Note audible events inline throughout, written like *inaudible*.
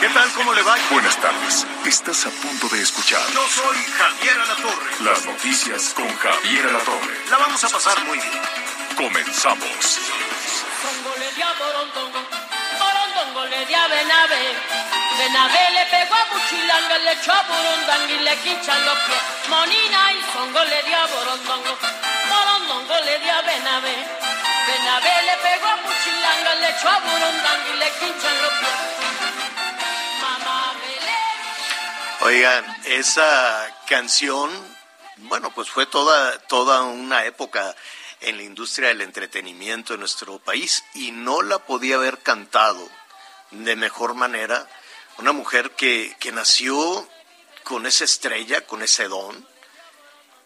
¿Qué tal? ¿Cómo le va? Buenas tardes. Estás a punto de escuchar Yo soy Javier Alatorre. las noticias con Javier Alatorre. La vamos a pasar muy bien. Comenzamos. Tongo le dio a Borondongo, Borondongo le dio a Benavé. Benavé le pegó a Buchilanga, le echó a Burundanga y le quinchan los pies. Monina y Songo le dio a Borondongo, Borondongo le dio a Benavé. Benavé le pegó a Buchilanga, le echó a Burundanga y le quinchan los pies. Oigan, esa canción, bueno, pues fue toda, toda una época en la industria del entretenimiento en nuestro país y no la podía haber cantado de mejor manera una mujer que, que nació con esa estrella, con ese don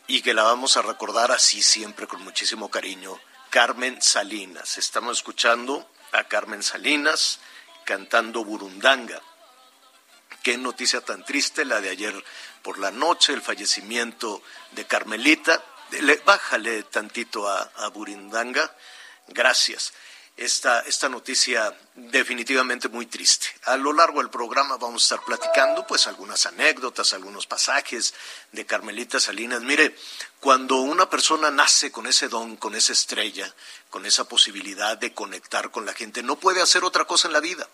y que la vamos a recordar así siempre con muchísimo cariño, Carmen Salinas. Estamos escuchando a Carmen Salinas cantando Burundanga. Qué noticia tan triste la de ayer por la noche, el fallecimiento de Carmelita. Le- bájale tantito a, a Burundanga. Gracias. Esta, esta noticia definitivamente muy triste. A lo largo del programa vamos a estar platicando pues algunas anécdotas, algunos pasajes de Carmelita Salinas. Mire, cuando una persona nace con ese don, con esa estrella, con esa posibilidad de conectar con la gente, no puede hacer otra cosa en la vida.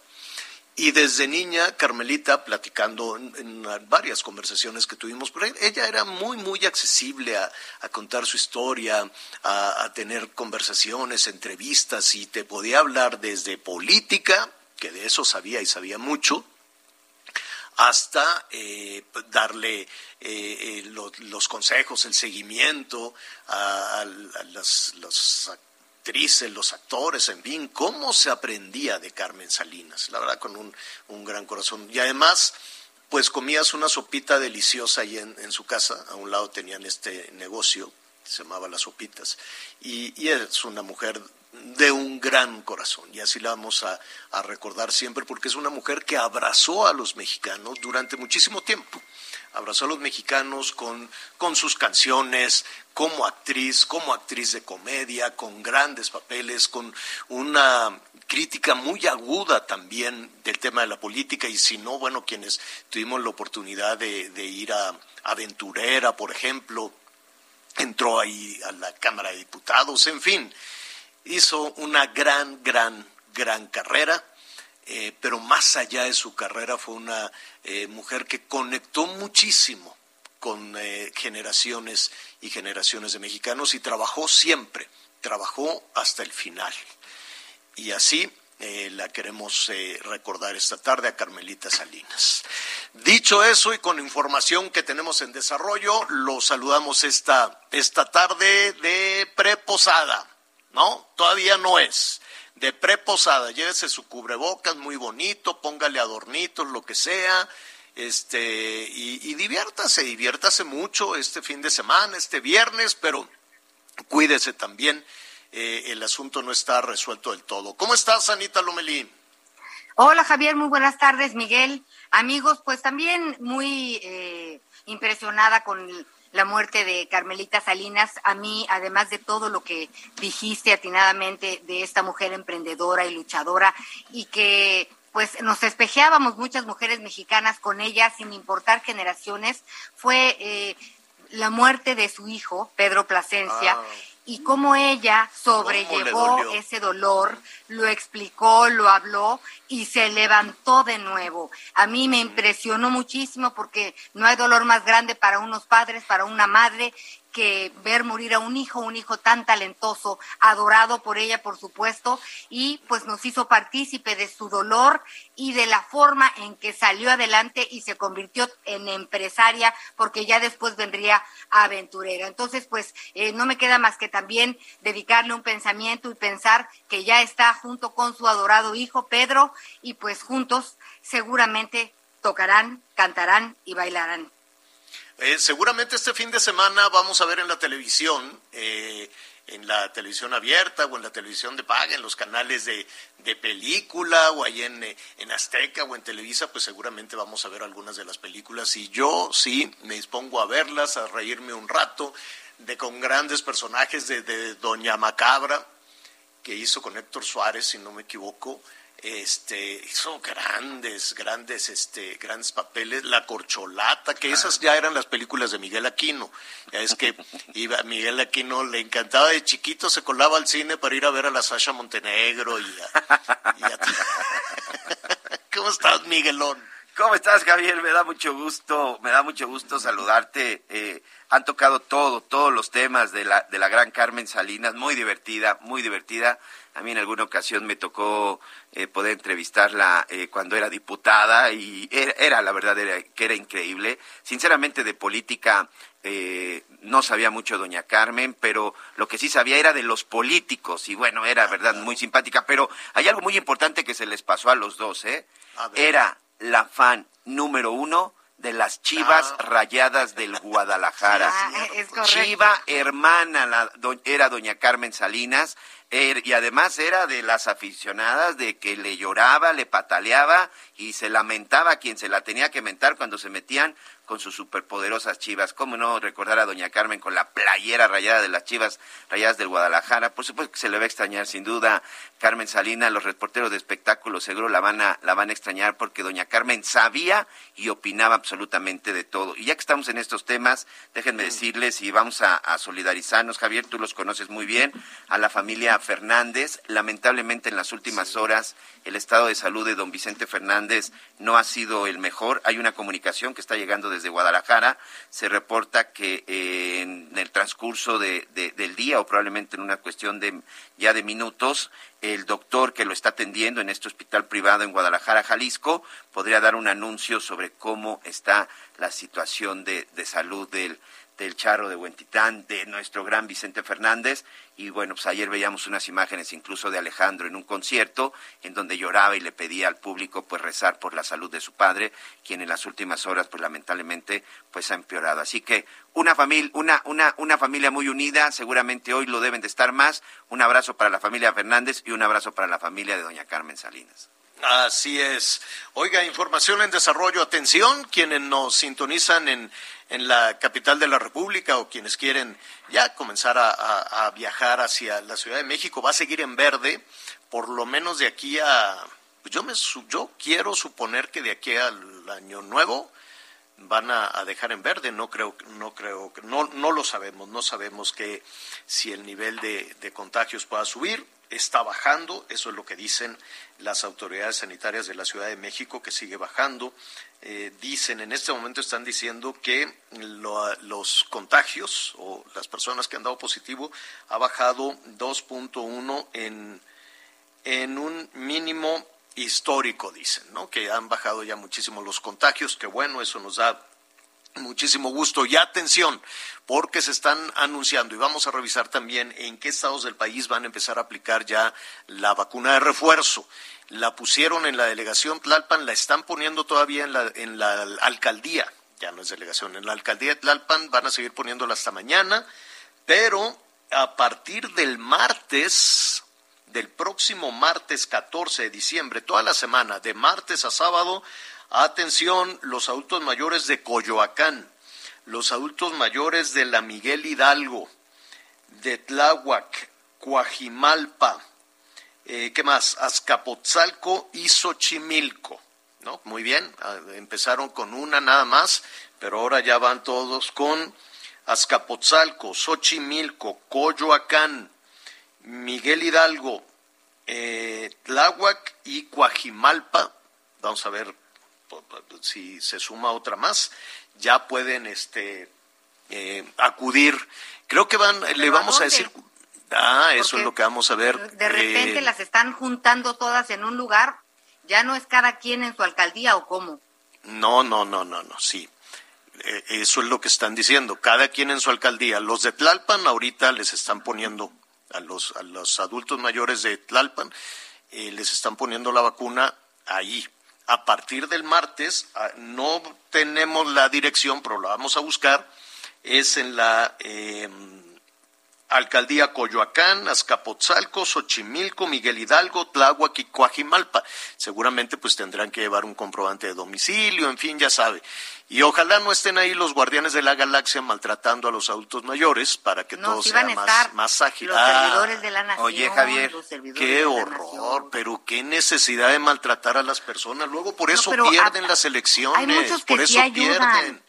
Y desde niña, Carmelita, platicando en, en varias conversaciones que tuvimos, pero ella era muy, muy accesible a, contar su historia, a, tener conversaciones, entrevistas, y te podía hablar desde política, que de eso sabía y sabía mucho, hasta eh, darle eh, eh, lo- los consejos, el seguimiento a, a- las, actrices, los actores, en fin, cómo se aprendía de Carmen Salinas, la verdad con un, un gran corazón. Y además, pues comías una sopita deliciosa ahí en, en su casa, a un lado tenían este negocio, se llamaba Las Sopitas, y, y es una mujer de un gran corazón, y así la vamos a, a recordar siempre, porque es una mujer que abrazó a los mexicanos durante muchísimo tiempo abrazó a los mexicanos con, con sus canciones, como actriz, como actriz de comedia, con grandes papeles, con una crítica muy aguda también del tema de la política. Y si no, bueno, quienes tuvimos la oportunidad de, de ir a Aventurera, por ejemplo, entró ahí a la Cámara de Diputados, en fin, hizo una gran, gran, gran carrera eh, pero más allá de su carrera fue una eh, mujer que conectó muchísimo con eh, generaciones y generaciones de mexicanos y trabajó siempre, trabajó hasta el final. Y así la queremos recordar esta tarde a Carmelita Salinas. Dicho eso y con información que tenemos en desarrollo, lo saludamos esta, esta tarde de preposada, ¿no? Todavía no es de preposada, llévese su cubrebocas muy bonito, póngale adornitos, lo que sea, este, y, y diviértase, diviértase mucho este fin de semana, este viernes, pero cuídese también, eh, el asunto no está resuelto del todo. ¿Cómo estás, Anita Lomelí? Hola Javier, muy buenas tardes, Miguel. Amigos, pues también muy eh, impresionada con la muerte de Carmelita Salinas. A mí, además de todo lo que dijiste atinadamente de esta mujer emprendedora y luchadora y que pues nos espejeábamos muchas mujeres mexicanas con ella sin importar generaciones, fue eh, la muerte de su hijo, Pedro Plasencia. Ah. Y cómo ella ¿Cómo le sobrellevó ese dolor, lo explicó, lo habló y se levantó de nuevo. A mí me impresionó muchísimo porque no hay dolor más grande para unos padres, para una madre, que ver morir a un hijo, un hijo tan talentoso, adorado por ella, por supuesto, y pues nos hizo partícipe de su dolor y de la forma en que salió adelante y se convirtió en empresaria, porque ya después vendría aventurera. Entonces, pues eh, no me queda más que también dedicarle un pensamiento y pensar que ya está junto con su adorado hijo Pedro y pues juntos seguramente tocarán, cantarán y bailarán. Eh, seguramente este fin de semana vamos a ver en la televisión, eh, en la televisión abierta o en la televisión de paga, en los canales de, película o ahí en, eh, en, Azteca o en Televisa, pues seguramente vamos a ver algunas de las películas. Y yo sí me dispongo a verlas, a reírme un rato, de con grandes personajes de, de Doña Macabra, que hizo con Héctor Suárez, si no me equivoco, este hizo grandes, grandes, este, grandes papeles, La Corcholata, que esas ya eran las películas de Miguel Aquino. Ya es que *laughs* iba Miguel Aquino le encantaba de chiquito, se colaba al cine para ir a ver a la Sasha Montenegro y *laughs* ¿Cómo estás, Miguelón? ¿Cómo estás, Javier? Me da mucho gusto, me da mucho gusto saludarte. Eh, han tocado todo, todos los temas de la, de la gran Carmen Salinas, muy divertida, muy divertida. A mí en alguna ocasión me tocó eh, poder entrevistarla eh, cuando era diputada y era, la verdad que era increíble. Sinceramente de política no sabía mucho doña Carmen, pero lo que sí sabía era de los políticos y bueno, era verdad muy simpática. Pero hay algo muy importante que se les pasó a los dos, ¿eh? Era la fan número uno de las Chivas ah. Rayadas del *laughs* Guadalajara. Ah, Chiva hermana la, era doña Carmen Salinas er, y además era de las aficionadas de que le lloraba, le pataleaba y se lamentaba a quien se la tenía que mentar cuando se metían con sus superpoderosas chivas. ¿Cómo no recordar a doña Carmen con la playera rayada de las chivas rayadas del Guadalajara? Por supuesto que se le va a extrañar, sin duda, Carmen Salina. Los reporteros de espectáculos seguro la van a, la van a extrañar porque doña Carmen sabía y opinaba absolutamente de todo. Y ya que estamos en estos temas, déjenme decirles y vamos a, a solidarizarnos. Javier, tú los conoces muy bien, a la familia Fernández. Lamentablemente en las últimas horas el estado de salud de don Vicente Fernández no ha sido el mejor. Hay una comunicación que está llegando desde Guadalajara. Se reporta que eh, en el transcurso de, del día o probablemente en una cuestión de ya de minutos, el doctor que lo está atendiendo en este hospital privado en Guadalajara, Jalisco, podría dar un anuncio sobre cómo está la situación de, de salud del, del Charro de Huentitán, de nuestro gran Vicente Fernández. Y bueno, pues ayer veíamos unas imágenes incluso de Alejandro en un concierto en donde lloraba y le pedía al público pues rezar por la salud de su padre, quien en las últimas horas pues lamentablemente pues ha empeorado. Así que una familia, una, una, una familia muy unida, seguramente hoy lo deben de estar más. Un abrazo para la familia Fernández y un abrazo para la familia de doña Carmen Salinas. Así es. Oiga, información en desarrollo. Atención, quienes nos sintonizan en, en la capital de la República o quienes quieren ya comenzar a, viajar hacia la Ciudad de México. Va a seguir en verde, por lo menos de aquí a... Pues yo, me, yo quiero suponer que de aquí al año nuevo van a, dejar en verde. No creo, no creo, no, no lo sabemos. No sabemos que si el nivel de, de contagios pueda subir está bajando, eso es lo que dicen las autoridades sanitarias de la Ciudad de México, que sigue bajando. Eh, dicen, en este momento están diciendo que los contagios o las personas que han dado positivo ha bajado 2.1 en, en un mínimo histórico, dicen, ¿no? Que han bajado ya muchísimo los contagios, que bueno, eso nos da muchísimo gusto. Y atención, porque se están anunciando y vamos a revisar también en qué estados del país van a empezar a aplicar ya la vacuna de refuerzo. La pusieron en la delegación Tlalpan, la están poniendo todavía en la, en la alcaldía, ya no es delegación, en la alcaldía de Tlalpan van a seguir poniéndola hasta mañana, pero a partir del martes, del próximo martes 14 de diciembre, toda la semana, de martes a sábado, atención, los adultos mayores de Coyoacán, los adultos mayores de la Miguel Hidalgo, de Tláhuac, Coajimalpa, eh, ¿qué más? Azcapotzalco y Xochimilco. ¿No? Muy bien, ah, empezaron con una nada más, pero ahora ya van todos con Azcapotzalco, Xochimilco, Coyoacán, Miguel Hidalgo, eh, Tláhuac y Coajimalpa. Vamos a ver si se suma otra más. Ya pueden este, eh, acudir. Creo que van, le vamos a decir, ah, eso es lo que vamos a ver. De repente eh, las están juntando todas en un lugar, ya no es cada quien en su alcaldía o cómo. No, no, no, no, no, sí. Eh, eso es lo que están diciendo, cada quien en su alcaldía. Los de Tlalpan ahorita les están poniendo a los, a los adultos mayores de Tlalpan, eh, les están poniendo la vacuna ahí. A partir del martes, ah, no tenemos la dirección, pero la vamos a buscar, es en la eh, Alcaldía Coyoacán, Azcapotzalco, Xochimilco, Miguel Hidalgo, Tláhuac y. Seguramente pues tendrán que llevar un comprobante de domicilio, en fin, ya sabe. Y ojalá no estén ahí los guardianes de la galaxia maltratando a los adultos mayores para que todo sea más, más ágil. Los Ah, servidores de la nación. oye, Javier, Qué horror, pero qué necesidad de maltratar a las personas. Luego por eso pierden a- las elecciones, por eso pierden.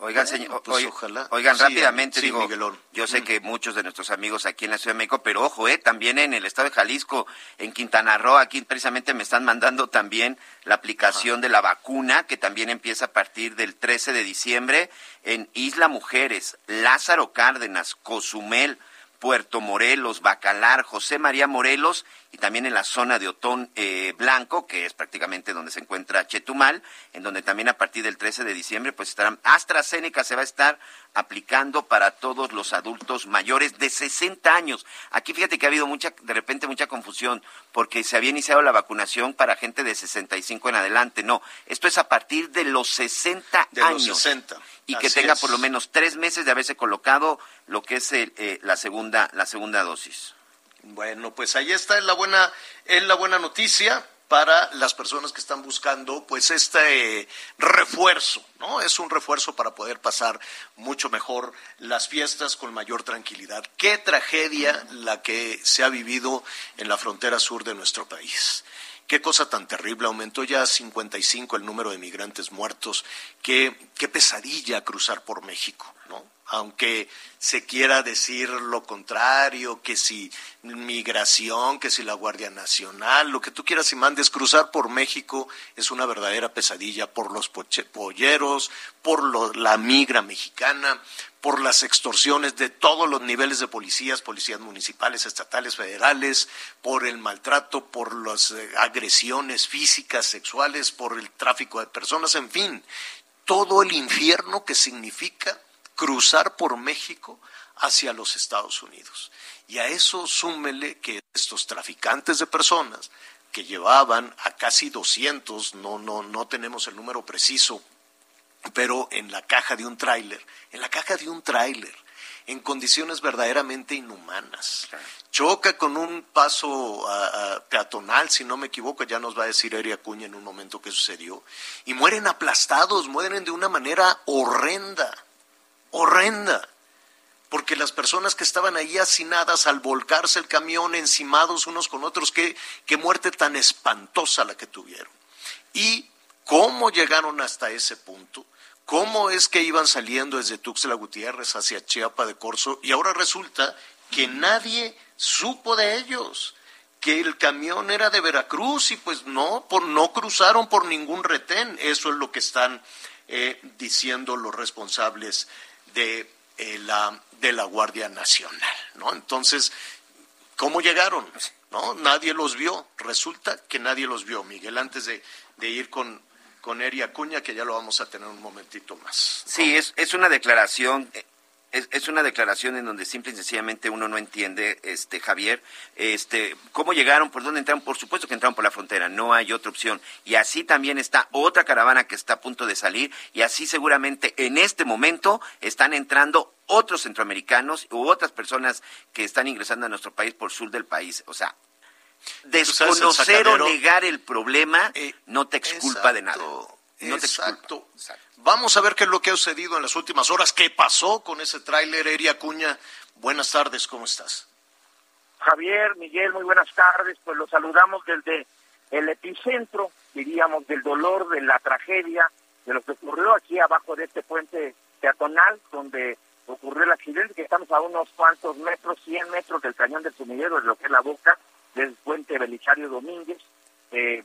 Oigan, señor, pues oigan Sí, rápidamente, sí, digo, Miguelón. yo sé que muchos de nuestros amigos aquí en la Ciudad de México, pero ojo, eh, también en el estado de Jalisco, en Quintana Roo, aquí precisamente me están mandando también la aplicación de la vacuna, que también empieza a partir del 13 de diciembre, en Isla Mujeres, Lázaro Cárdenas, Cozumel, Puerto Morelos, Bacalar, José María Morelos y también en la zona de Otón eh, Blanco, que es prácticamente donde se encuentra Chetumal, en donde también a partir del 13 de diciembre pues estarán AstraZeneca se va a estar aplicando para todos los adultos mayores de 60 años. Aquí fíjate que ha habido mucha de repente mucha confusión porque se había iniciado la vacunación para gente de 65 en adelante. No, esto es a partir de los 60 De los años 60. y que tenga es. por lo menos tres meses de haberse colocado lo que es el, eh, la segunda la segunda dosis. Bueno, pues ahí está es la buena, la buena noticia para las personas que están buscando pues este refuerzo, ¿no? Es un refuerzo para poder pasar mucho mejor las fiestas con mayor tranquilidad. Qué tragedia la que se ha vivido en la frontera sur de nuestro país. Qué cosa tan terrible, aumentó ya a 55 el número de migrantes muertos. Qué, qué pesadilla cruzar por México, ¿no? Aunque se quiera decir lo contrario, que si migración, que si la Guardia Nacional, lo que tú quieras y mandes, cruzar por México es una verdadera pesadilla por los polleros, por la migra mexicana, por las extorsiones de todos los niveles de policías, policías municipales, estatales, federales, por el maltrato, por las eh, agresiones físicas, sexuales, por el tráfico de personas, en fin, todo el infierno que significa cruzar por México hacia los Estados Unidos. Y a eso súmele que estos traficantes de personas que llevaban a casi 200, no, no, no tenemos el número preciso, pero en la caja de un tráiler, en la caja de un tráiler, en condiciones verdaderamente inhumanas. Choca con un paso ah, peatonal, si no me equivoco, ya nos va a decir Eri Acuña en un momento que sucedió, y mueren aplastados, mueren de una manera horrenda, horrenda, porque las personas que estaban ahí hacinadas al volcarse el camión, encimados unos con otros, qué, qué muerte tan espantosa la que tuvieron. Y cómo llegaron hasta ese punto, cómo es que iban saliendo desde Tuxtla Gutiérrez hacia Chiapa de Corzo, y ahora resulta que nadie supo de ellos, que el camión era de Veracruz y pues no, por, no cruzaron por ningún retén. Eso es lo que están eh, diciendo los responsables de, eh, la, de la Guardia Nacional, ¿no? Entonces, ¿cómo llegaron? ¿No? Nadie los vio. Resulta que nadie los vio, Miguel, antes de, de ir con, con Eri Acuña, que ya lo vamos a tener un momentito más. ¿no? Sí, es, es una declaración, eh, es, es una declaración en donde simple y sencillamente uno no entiende, este Javier, este, cómo llegaron, por dónde entraron, por supuesto que entraron por la frontera, no hay otra opción. Y así también está otra caravana que está a punto de salir, y así seguramente en este momento están entrando otros centroamericanos u otras personas que están ingresando a nuestro país por sur del país. O sea, desconocer o negar el problema Eh, no te exculpa de nada. Exacto, No te exculpa. exacto. Exacto. Vamos a ver qué es lo que ha sucedido en las últimas horas. ¿Qué pasó con ese tráiler, Eri Acuña? Buenas tardes, ¿cómo estás? Javier, Miguel, muy buenas tardes. Pues los saludamos desde el epicentro, diríamos, del dolor, de la tragedia, de lo que ocurrió aquí abajo de este puente peatonal, donde ocurrió el accidente, que estamos a unos cuantos metros, 100 metros del cañón del sumidero, de lo que es la boca del puente Belisario Domínguez, eh,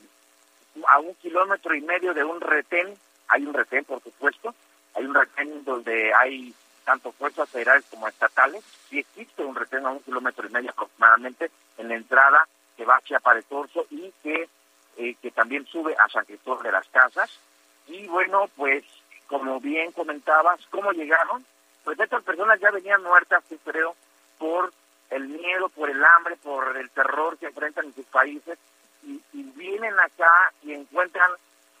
a un kilómetro y medio de un retén, hay un retén, por supuesto, hay un retén donde hay tanto fuerzas federales como estatales. Sí existe un retén a un kilómetro y medio aproximadamente en la entrada que va hacia Paretorso y que, eh, que también sube a San Cristóbal de las Casas. Y bueno, pues como bien comentabas, ¿cómo llegaron? Pues estas personas ya venían muertas, yo creo, por el miedo, por el hambre, por el terror que enfrentan en sus países y, y vienen acá y encuentran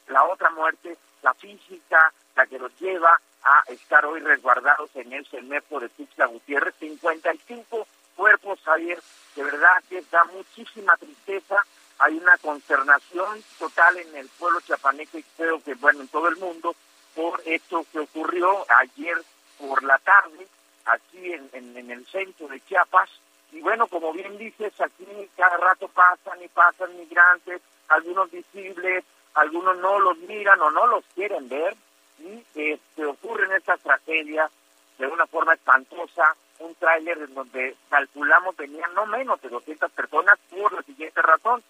la otra muerte, la física, la que los lleva a estar hoy resguardados en el CEMEPO de Tuxtla Gutiérrez. 55 cuerpos, Javier, de verdad que da muchísima tristeza. Hay una consternación total en el pueblo chiapaneco y creo que, bueno, en todo el mundo, por esto que ocurrió ayer por la tarde, aquí en, en el centro de Chiapas. Y bueno, como bien dices, aquí cada rato pasan y pasan migrantes, algunos visibles, algunos no los miran o no los quieren ver y este, ocurren estas tragedias de una forma espantosa, un tráiler en donde calculamos venían no menos de 200 personas por la siguiente razón,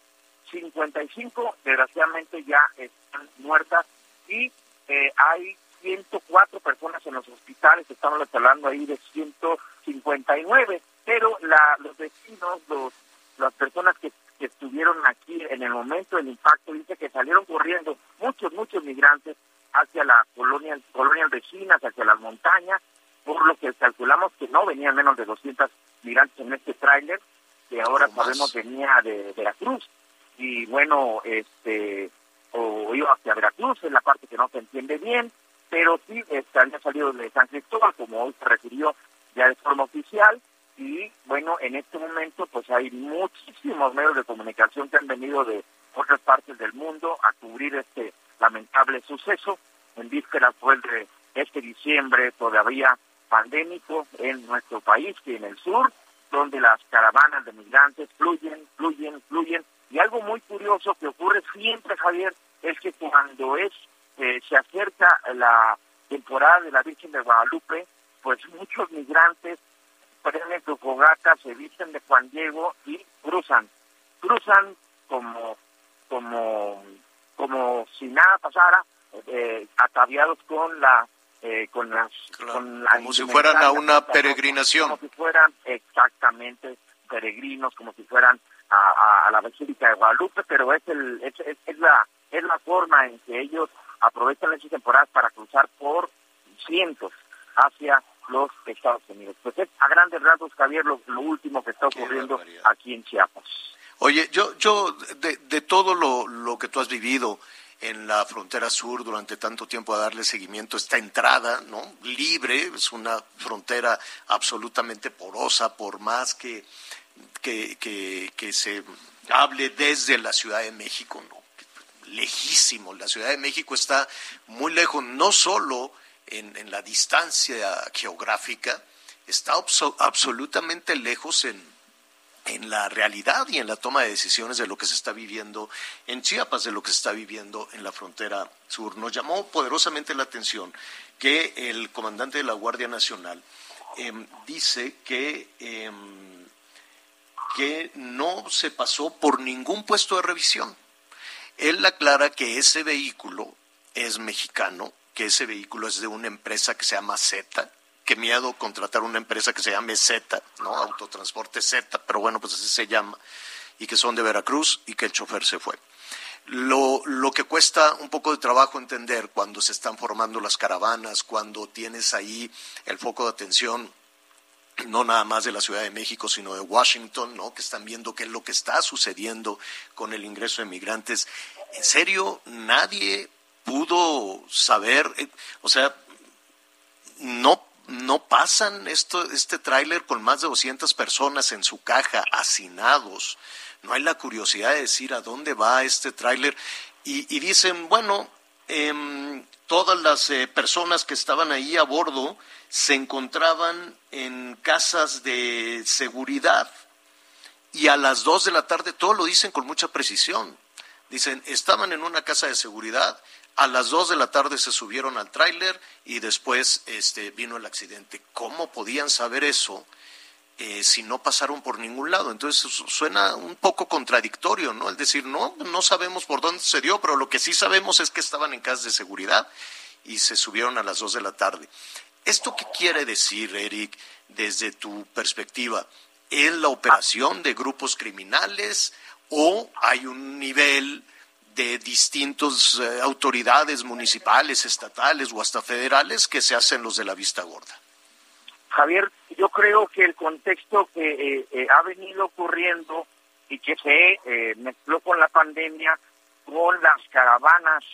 55 desgraciadamente ya están muertas y eh, hay 104 personas en los hospitales, estamos hablando ahí de 159, pero la, los vecinos, los, las personas que, que estuvieron aquí en el momento del impacto, dice que salieron corriendo muchos, muchos migrantes hacia la colonia, colonias vecinas, hacia las montañas, por lo que calculamos que no venían menos de 200 migrantes en este tráiler, que ahora sabemos venía de Veracruz. Y bueno, este o iba hacia Veracruz, es la parte que no se entiende bien, pero sí este, había salido de San Cristóbal, como hoy se refirió ya de forma oficial, y bueno, en este momento pues hay muchísimos medios de comunicación que han venido de otras partes del mundo a cubrir este lamentable suceso. En vísperas fue el de este diciembre todavía pandémico en nuestro país, que en el sur, donde las caravanas de migrantes fluyen, fluyen, fluyen. Y algo muy curioso que ocurre siempre, Javier, es que cuando es eh, se acerca la temporada de la Virgen de Guadalupe, pues muchos migrantes prenden su fogata, se visten de Juan Diego y cruzan. Cruzan como, como como si nada pasara, eh, ataviados con la eh, con las con la como si fueran a una peregrinación como si fueran exactamente peregrinos como si fueran a, a, la basílica de Guadalupe pero es el es, es, es, la es la forma en que ellos aprovechan esas temporadas para cruzar por cientos hacia los Estados Unidos pues es a grandes rasgos Javier lo, lo último que está ocurriendo aquí en Chiapas Oye, yo, yo de, de todo lo, lo, que tú has vivido en la frontera sur durante tanto tiempo a darle seguimiento esta entrada, ¿no? Libre, es una frontera absolutamente porosa, por más que, que, que, que se hable desde la Ciudad de México, ¿no? Lejísimo, la Ciudad de México está muy lejos, no solo en, en la distancia geográfica, está absolutamente lejos en en la realidad y en la toma de decisiones de lo que se está viviendo en Chiapas, de lo que se está viviendo en la frontera sur. Nos llamó poderosamente la atención que el comandante de la Guardia Nacional eh, dice que, eh, que no se pasó por ningún puesto de revisión. Él aclara que ese vehículo es mexicano, que ese vehículo es de una empresa que se llama Z, qué miedo contratar una empresa que se llame Z, ¿no? Autotransporte Z, pero bueno, pues así se llama, y que son de Veracruz y que el chofer se fue. Lo, lo que cuesta un poco de trabajo entender cuando se están formando las caravanas, cuando tienes ahí el foco de atención no nada más de la Ciudad de México, sino de Washington, ¿no? que están viendo qué es lo que está sucediendo con el ingreso de migrantes. En serio, nadie pudo saber, eh, o sea, no no pasan esto, este tráiler con más de 200 personas en su caja, hacinados. No hay la curiosidad de decir a dónde va este tráiler. Y, dicen, bueno, eh, todas las eh, personas que estaban ahí a bordo se encontraban en casas de seguridad. Y a las dos de la tarde, todo lo dicen con mucha precisión. Dicen, estaban en una casa de seguridad, a las dos de la tarde se subieron al tráiler y después este, vino el accidente. ¿Cómo podían saber eso eh, si no pasaron por ningún lado? Entonces suena un poco contradictorio, ¿no? El decir, no, no sabemos por dónde se dio, pero lo que sí sabemos es que estaban en casas de seguridad y se subieron a las dos de la tarde. ¿Esto qué quiere decir, Eric, desde tu perspectiva? ¿Es la operación de grupos criminales o hay un nivel de distintas eh, autoridades municipales, estatales o hasta federales que se hacen los de la vista gorda? Javier, yo creo que el contexto que eh, eh, ha venido ocurriendo y que se mezcló con la pandemia, con las caravanas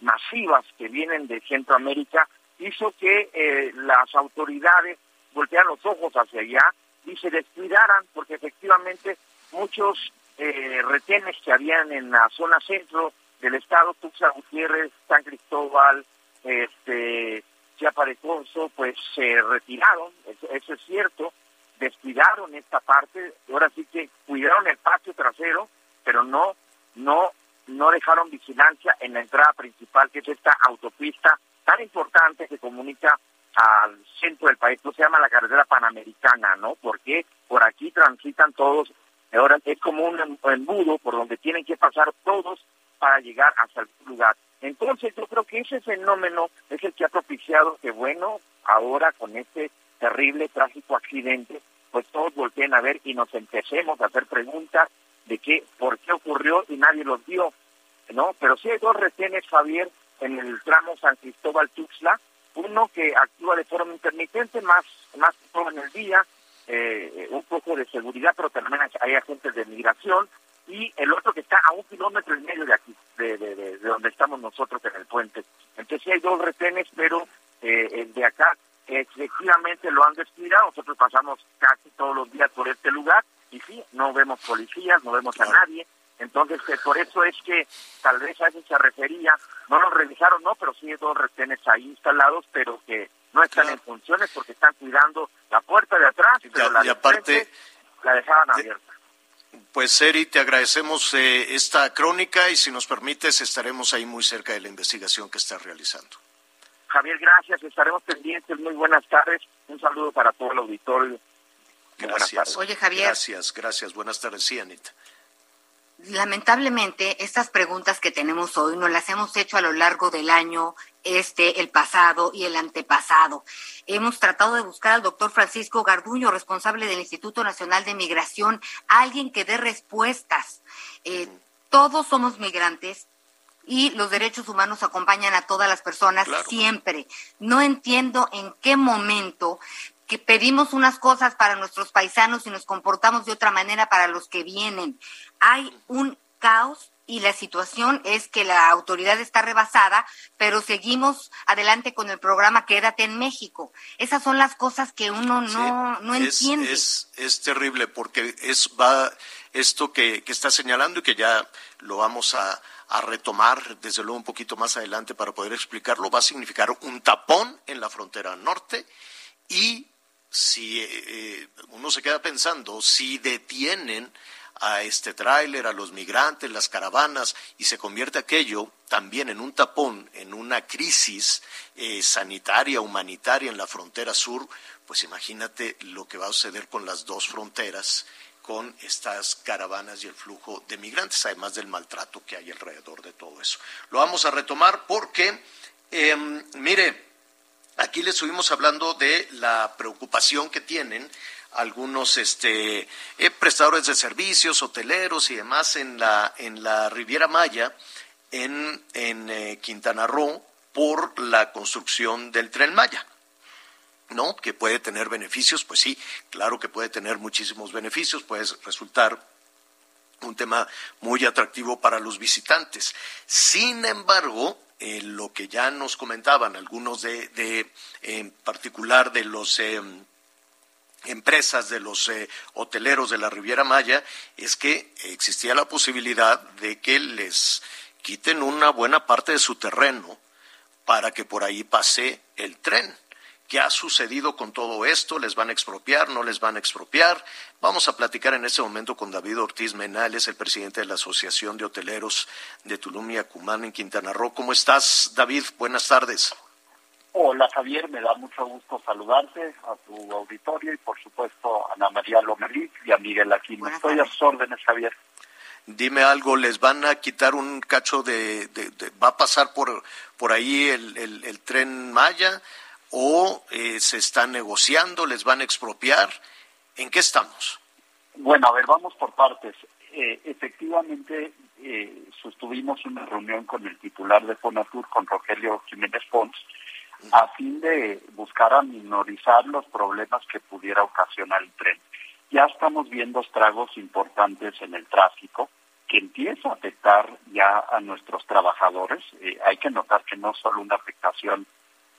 masivas que vienen de Centroamérica, hizo que las autoridades voltearan los ojos hacia allá y se descuidaran, porque efectivamente muchos eh, retenes que habían en la zona centro del estado, Tuxtla Gutiérrez, San Cristóbal, este, Chiaparecoso, pues se retiraron, eso, es cierto, descuidaron esta parte, ahora sí que cuidaron el patio trasero, pero no, no, no dejaron vigilancia en la entrada principal, que es esta autopista tan importante que comunica al centro del país, no se llama la carretera panamericana, ¿no? Porque por aquí transitan todos Ahora es como un embudo por donde tienen que pasar todos para llegar hasta el lugar. Entonces yo creo que ese fenómeno es el que ha propiciado que, bueno, ahora con este terrible, trágico accidente, pues todos volteen a ver y nos empecemos a hacer preguntas de qué, por qué ocurrió y nadie los vio, ¿no? Pero sí hay dos retenes, Javier, en el tramo San Cristóbal-Tuxtla, uno que actúa de forma intermitente, más, más todo en el día, eh, un poco de seguridad, pero también hay agentes de migración, y el otro que está a un kilómetro y medio de aquí, de, de, donde estamos nosotros en el puente. Entonces sí hay dos retenes, pero eh, el de acá efectivamente lo han descuidado. Nosotros pasamos casi todos los días por este lugar y sí, no vemos policías, no vemos a nadie. Entonces, eh, por eso es que tal vez a eso se refería, no nos revisaron, no, pero sí hay dos retenes ahí instalados, pero que no están en funciones porque están cuidando la puerta de atrás, pero la aparte, la dejaban abierta. Pues Eri, te agradecemos eh, esta crónica y si nos permites estaremos ahí muy cerca de la investigación que estás realizando. Javier, gracias, estaremos pendientes. Muy buenas tardes. Un saludo para todo el auditorio. Gracias. Oye, Javier. Gracias, gracias. Buenas tardes, sí, Anita lamentablemente estas preguntas que tenemos hoy nos las hemos hecho a lo largo del año este, el pasado y el antepasado. Hemos tratado de buscar al doctor Francisco Garduño, responsable del Instituto Nacional de Migración, alguien que dé respuestas. Eh, todos somos migrantes, y los derechos humanos acompañan a todas las personas siempre. No entiendo en qué momento que pedimos unas cosas para nuestros paisanos y nos comportamos de otra manera para los que vienen. Hay un caos y la situación es que la autoridad está rebasada, pero seguimos adelante con el programa Quédate en México. Esas son las cosas que uno no, no entiende. Es, es, terrible porque es va esto que, que está señalando y que ya lo vamos a, a retomar desde luego un poquito más adelante para poder explicarlo, va a significar un tapón en la frontera norte y si eh, uno se queda pensando, si detienen a este tráiler, a los migrantes, las caravanas, y se convierte aquello también en un tapón, en una crisis eh, sanitaria, humanitaria en la frontera sur, pues imagínate lo que va a suceder con las dos fronteras, con estas caravanas y el flujo de migrantes, además del maltrato que hay alrededor de todo eso. Lo vamos a retomar porque, em, mire, Aquí le estuvimos hablando de la preocupación que tienen algunos este, eh, prestadores de servicios, hoteleros y demás en la, en la Riviera Maya, en, eh, Quintana Roo, por la construcción del tren Maya. ¿No? Que puede tener beneficios, pues sí, claro que puede tener muchísimos beneficios, puede resultar un tema muy atractivo para los visitantes. Sin embargo, eh, lo que ya nos comentaban algunos de, en particular de los eh, empresas de los eh, hoteleros de la Riviera Maya es que existía la posibilidad de que les quiten una buena parte de su terreno para que por ahí pase el tren. ¿Qué ha sucedido con todo esto? ¿Les van a expropiar? ¿No les van a expropiar? Vamos a platicar en este momento con David Ortiz Menales, el presidente de la Asociación de Hoteleros de Tulum y Acumán en Quintana Roo. ¿Cómo estás, David? Buenas tardes. Hola, Javier. Me da mucho gusto saludarte a tu auditorio y, por supuesto, a Ana María Lomelí y a Miguel Aquino. Estoy a sus órdenes, Javier. Dime algo, ¿les van a quitar un cacho de... va a pasar por, por ahí el, el tren Maya? O eh, se están negociando, les van a expropiar. ¿En qué estamos? Bueno, a ver, vamos por partes. Eh, efectivamente, eh, sostuvimos una reunión con el titular de Fonatur, con Rogelio Jiménez Pons, a fin de buscar aminorizar los problemas que pudiera ocasionar el tren. Ya estamos viendo estragos importantes en el tráfico que empieza a afectar ya a nuestros trabajadores. Eh, hay que notar que no solo una afectación,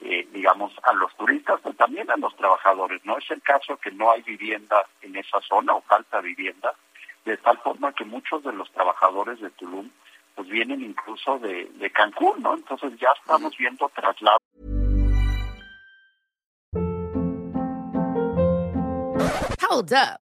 eh, digamos, a los turistas, pero también a los trabajadores. No es el caso que no hay vivienda en esa zona o falta vivienda, de tal forma que muchos de los trabajadores de Tulum pues vienen incluso de, de Cancún, ¿no? Entonces ya estamos viendo traslados. Hold up.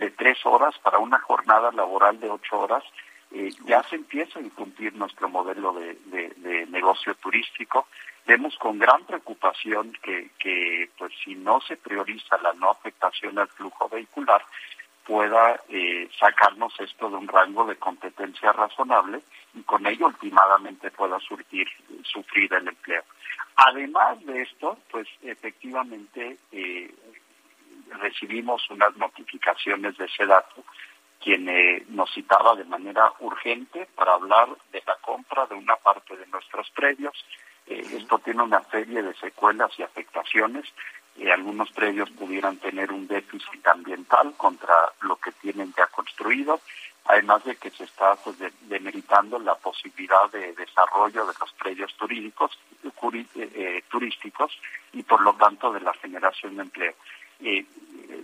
de tres horas para una jornada laboral de ocho horas, eh, ya se empieza a incumplir nuestro modelo de, de, negocio turístico. Vemos con gran preocupación que, que, pues, si no se prioriza la no afectación al flujo vehicular, pueda eh, sacarnos esto de un rango de competencia razonable y con ello últimamente pueda surtir, sufrir el empleo. Además de esto, pues efectivamente eh, recibimos unas notificaciones de SEDATU, quien eh, nos citaba de manera urgente para hablar de la compra de una parte de nuestros predios. Eh, esto tiene una serie de secuelas y afectaciones. Eh, algunos predios pudieran tener un déficit ambiental contra lo que tienen ya construido, además de que se está pues, de, demeritando la posibilidad de desarrollo de los predios turísticos, eh, turísticos y por lo tanto de la generación de empleo. Eh,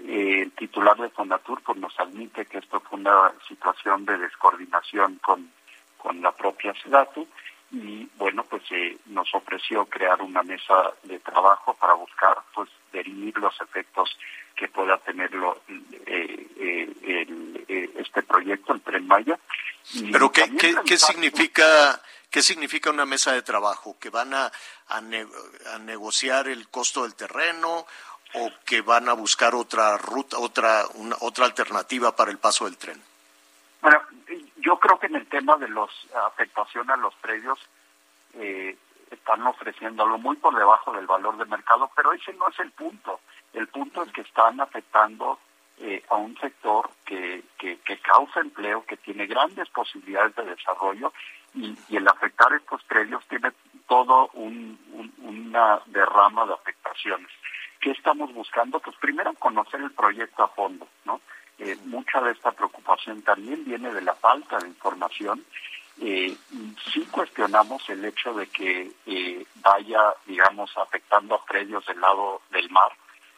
eh, el titular de Fonatur pues, nos admite que esto fue una situación de descoordinación con, con la propia SEDATU y bueno pues eh, nos ofreció crear una mesa de trabajo para buscar pues derimir los efectos que pueda tenerlo eh, eh, el, este proyecto el Tren Maya. Y pero qué, qué, qué significa qué significa una mesa de trabajo que van a, a, ne a negociar el costo del terreno o que van a buscar otra ruta, otra, una, otra alternativa para el paso del tren? Bueno, yo creo que en el tema de los afectación a los predios eh, están ofreciéndolo muy por debajo del valor de mercado, pero ese no es el punto. El punto es que están afectando eh, a un sector que, que, que, causa empleo, que tiene grandes posibilidades de desarrollo y, y el afectar estos predios tiene todo un, un, una derrama de afectaciones. ¿Qué estamos buscando? Pues primero conocer el proyecto a fondo, ¿no? Eh, mucha de esta preocupación también viene de la falta de información. Eh, sí cuestionamos el hecho de que eh, vaya, digamos, afectando a predios del lado del mar,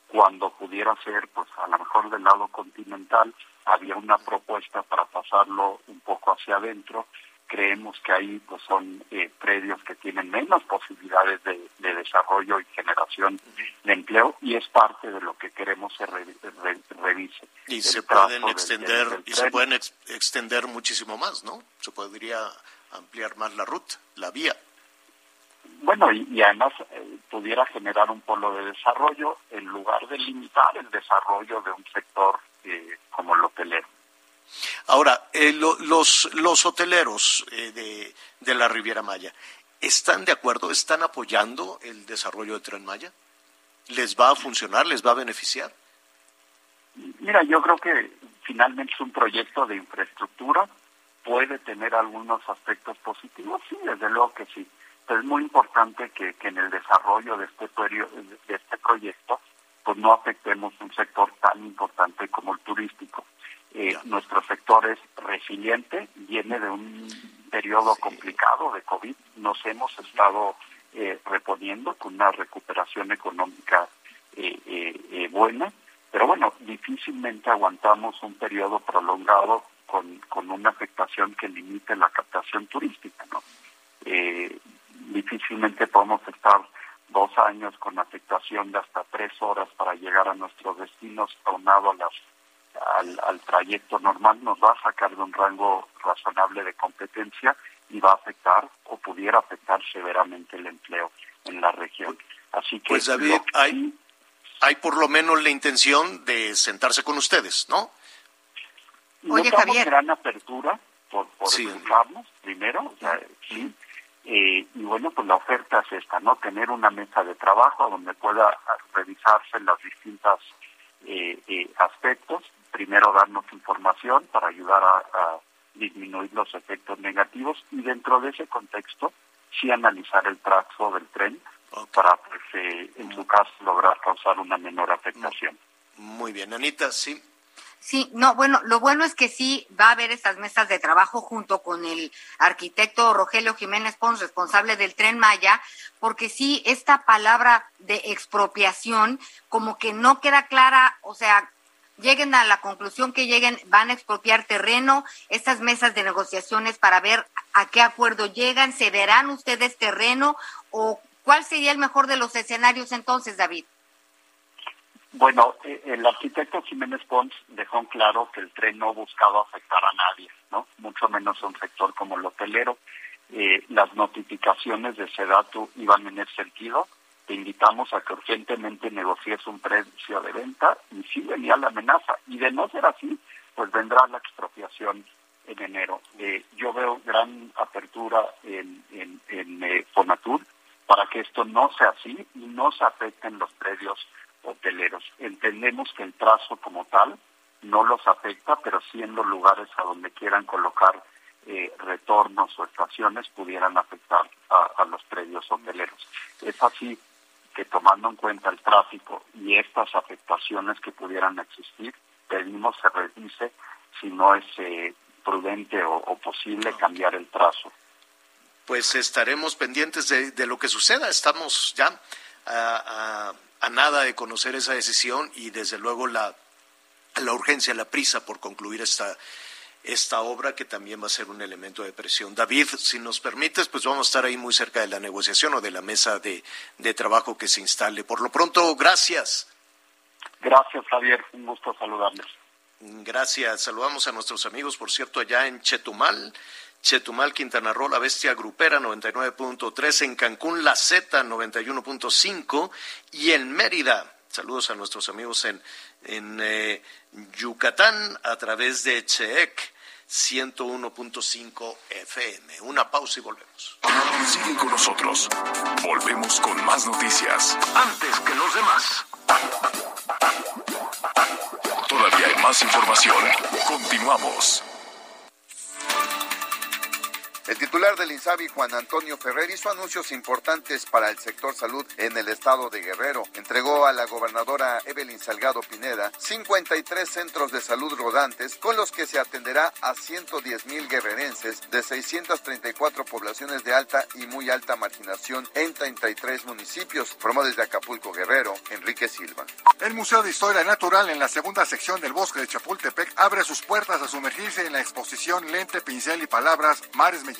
cuando pudiera ser, pues a lo mejor del lado continental, había una propuesta para pasarlo un poco hacia adentro, creemos que ahí pues son eh, predios que tienen menos posibilidades de, de, desarrollo y generación de empleo y es parte de lo que queremos se re, re, revise. Y se pueden extender del, del y se pueden ex, extender muchísimo más, ¿no? Se podría ampliar más la ruta, la vía. Bueno, y, y además eh, pudiera generar un polo de desarrollo en lugar de limitar el desarrollo de un sector eh, como el hotelero. Ahora, eh, lo, los, los hoteleros eh, de, de, la Riviera Maya, ¿están de acuerdo? ¿Están apoyando el desarrollo de Tren Maya? ¿Les va a funcionar? ¿Les va a beneficiar? Mira, yo creo que finalmente es un proyecto de infraestructura, puede tener algunos aspectos positivos, sí, desde luego que sí. Pero es muy importante que, que en el desarrollo de este, de este proyecto pues no afectemos un sector tan importante como el turístico. Eh, nuestro sector es resiliente, viene de un periodo sí. complicado de COVID, nos hemos estado eh, reponiendo con una recuperación económica eh, eh, buena, pero bueno, difícilmente aguantamos un periodo prolongado con, con una afectación que limite la captación turística, ¿no? difícilmente podemos estar dos años con afectación de hasta tres horas para llegar a nuestros destinos, aunado a las, al, al trayecto normal, nos va a sacar de un rango razonable de competencia y va a afectar o pudiera afectar severamente el empleo en la región. Así que pues David, hay, hay por lo menos la intención de sentarse con ustedes, ¿no? Oye, Javier. gran apertura por, por sí. primero, o sea, sí. Eh, y bueno, pues la oferta es esta, ¿no? Tener una mesa de trabajo donde pueda revisarse los distintos eh, eh, aspectos. Primero darnos información para ayudar a, a disminuir los efectos negativos y dentro de ese contexto sí analizar el trazo del tren para, pues, eh, en su caso, lograr causar una menor afectación. Muy bien, Anita, sí. Sí, no, bueno, lo bueno es que sí va a haber esas mesas de trabajo junto con el arquitecto Rogelio Jiménez Pons, responsable del tren Maya, porque sí, esta palabra de expropiación como que no queda clara, o sea, lleguen a la conclusión que lleguen, van a expropiar terreno, estas mesas de negociaciones para ver a qué acuerdo llegan, cederán ustedes terreno o cuál sería el mejor de los escenarios entonces, David. Bueno, eh, el arquitecto Jiménez Pons dejó claro que el tren no buscaba afectar a nadie, ¿no? Mucho menos a un sector como el hotelero. Eh, las notificaciones de Sedatu iban en ese sentido. Te invitamos a que urgentemente negocies un precio de venta y sí venía la amenaza. Y de no ser así, pues vendrá la expropiación en enero. Eh, yo veo gran apertura en, en, en Fonatur para que esto no sea así y no se afecten los predios hoteleros. Entendemos que el trazo como tal no los afecta, pero sí en los lugares a donde quieran colocar eh, retornos o estaciones pudieran afectar a, los predios hoteleros. Es así que tomando en cuenta el tráfico y estas afectaciones que pudieran existir, pedimos se revise si no es eh, prudente o, posible cambiar el trazo. Pues estaremos pendientes de, lo que suceda. Estamos ya a a nada de conocer esa decisión y desde luego la, la urgencia, la prisa por concluir esta, esta obra que también va a ser un elemento de presión. David, si nos permites, pues vamos a estar ahí muy cerca de la negociación o de la mesa de, de trabajo que se instale. Por lo pronto, gracias. Gracias, Javier. Un gusto saludarles. Gracias. Saludamos a nuestros amigos, por cierto, allá en Chetumal. Chetumal, Quintana Roo, la Bestia Grupera 99.3, en Cancún, La Z 91.5 y en Mérida. Saludos a nuestros amigos en, en eh, Yucatán a través de CHEEC 101.5 FM. Una pausa y volvemos. Sigue con nosotros. Volvemos con más noticias. Antes que los demás. Todavía hay más información. Continuamos. El titular del INSABI, Juan Antonio Ferrer, hizo anuncios importantes para el sector salud en el estado de Guerrero. Entregó a la gobernadora Evelyn Salgado Pineda 53 centros de salud rodantes con los que se atenderá a 110 mil guerrerenses de 634 poblaciones de alta y muy alta marginación en 33 municipios. Formó desde Acapulco Guerrero, Enrique Silva. El Museo de Historia Natural en la segunda sección del bosque de Chapultepec abre sus puertas a sumergirse en la exposición Lente, Pincel y Palabras Mares Mexicanos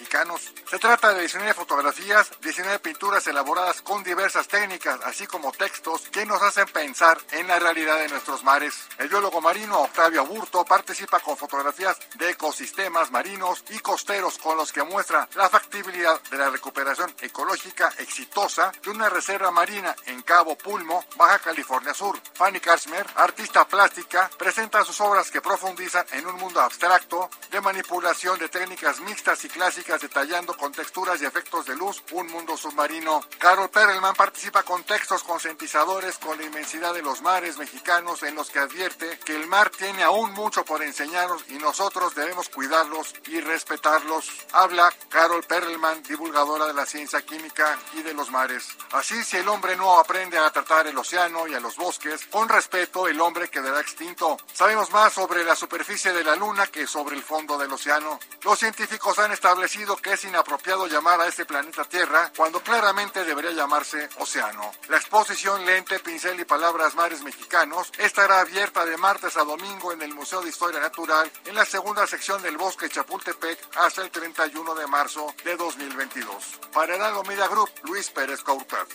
se trata de 19 fotografías, 19 pinturas elaboradas con diversas técnicas, así como textos que nos hacen pensar en la realidad de nuestros mares. El biólogo marino Octavio Aburto participa con fotografías de ecosistemas marinos y costeros con los que muestra la factibilidad de la recuperación ecológica exitosa de una reserva marina en Cabo Pulmo, Baja California Sur. Fanny Kashmer, artista plástica, presenta sus obras que profundizan en un mundo abstracto de manipulación de técnicas mixtas y clásicas detallando con texturas y efectos de luz un mundo submarino. Carol Perelman participa con textos concientizadores con la inmensidad de los mares mexicanos en los que advierte que el mar tiene aún mucho por enseñarnos y nosotros debemos cuidarlos y respetarlos. Habla Carol Perelman, divulgadora de la ciencia química y de los mares. Así, si el hombre no aprende a tratar el océano y a los bosques con respeto, el hombre quedará extinto. Sabemos más sobre la superficie de la luna que sobre el fondo del océano. Los científicos han establecido que es inapropiado llamar a este planeta Tierra cuando claramente debería llamarse océano. La exposición Lente, Pincel y Palabras Mares Mexicanos estará abierta de martes a domingo en el Museo de Historia Natural en la segunda sección del Bosque Chapultepec hasta el 31 de marzo de 2022. Para el Media Group, Luis Pérez Coutas.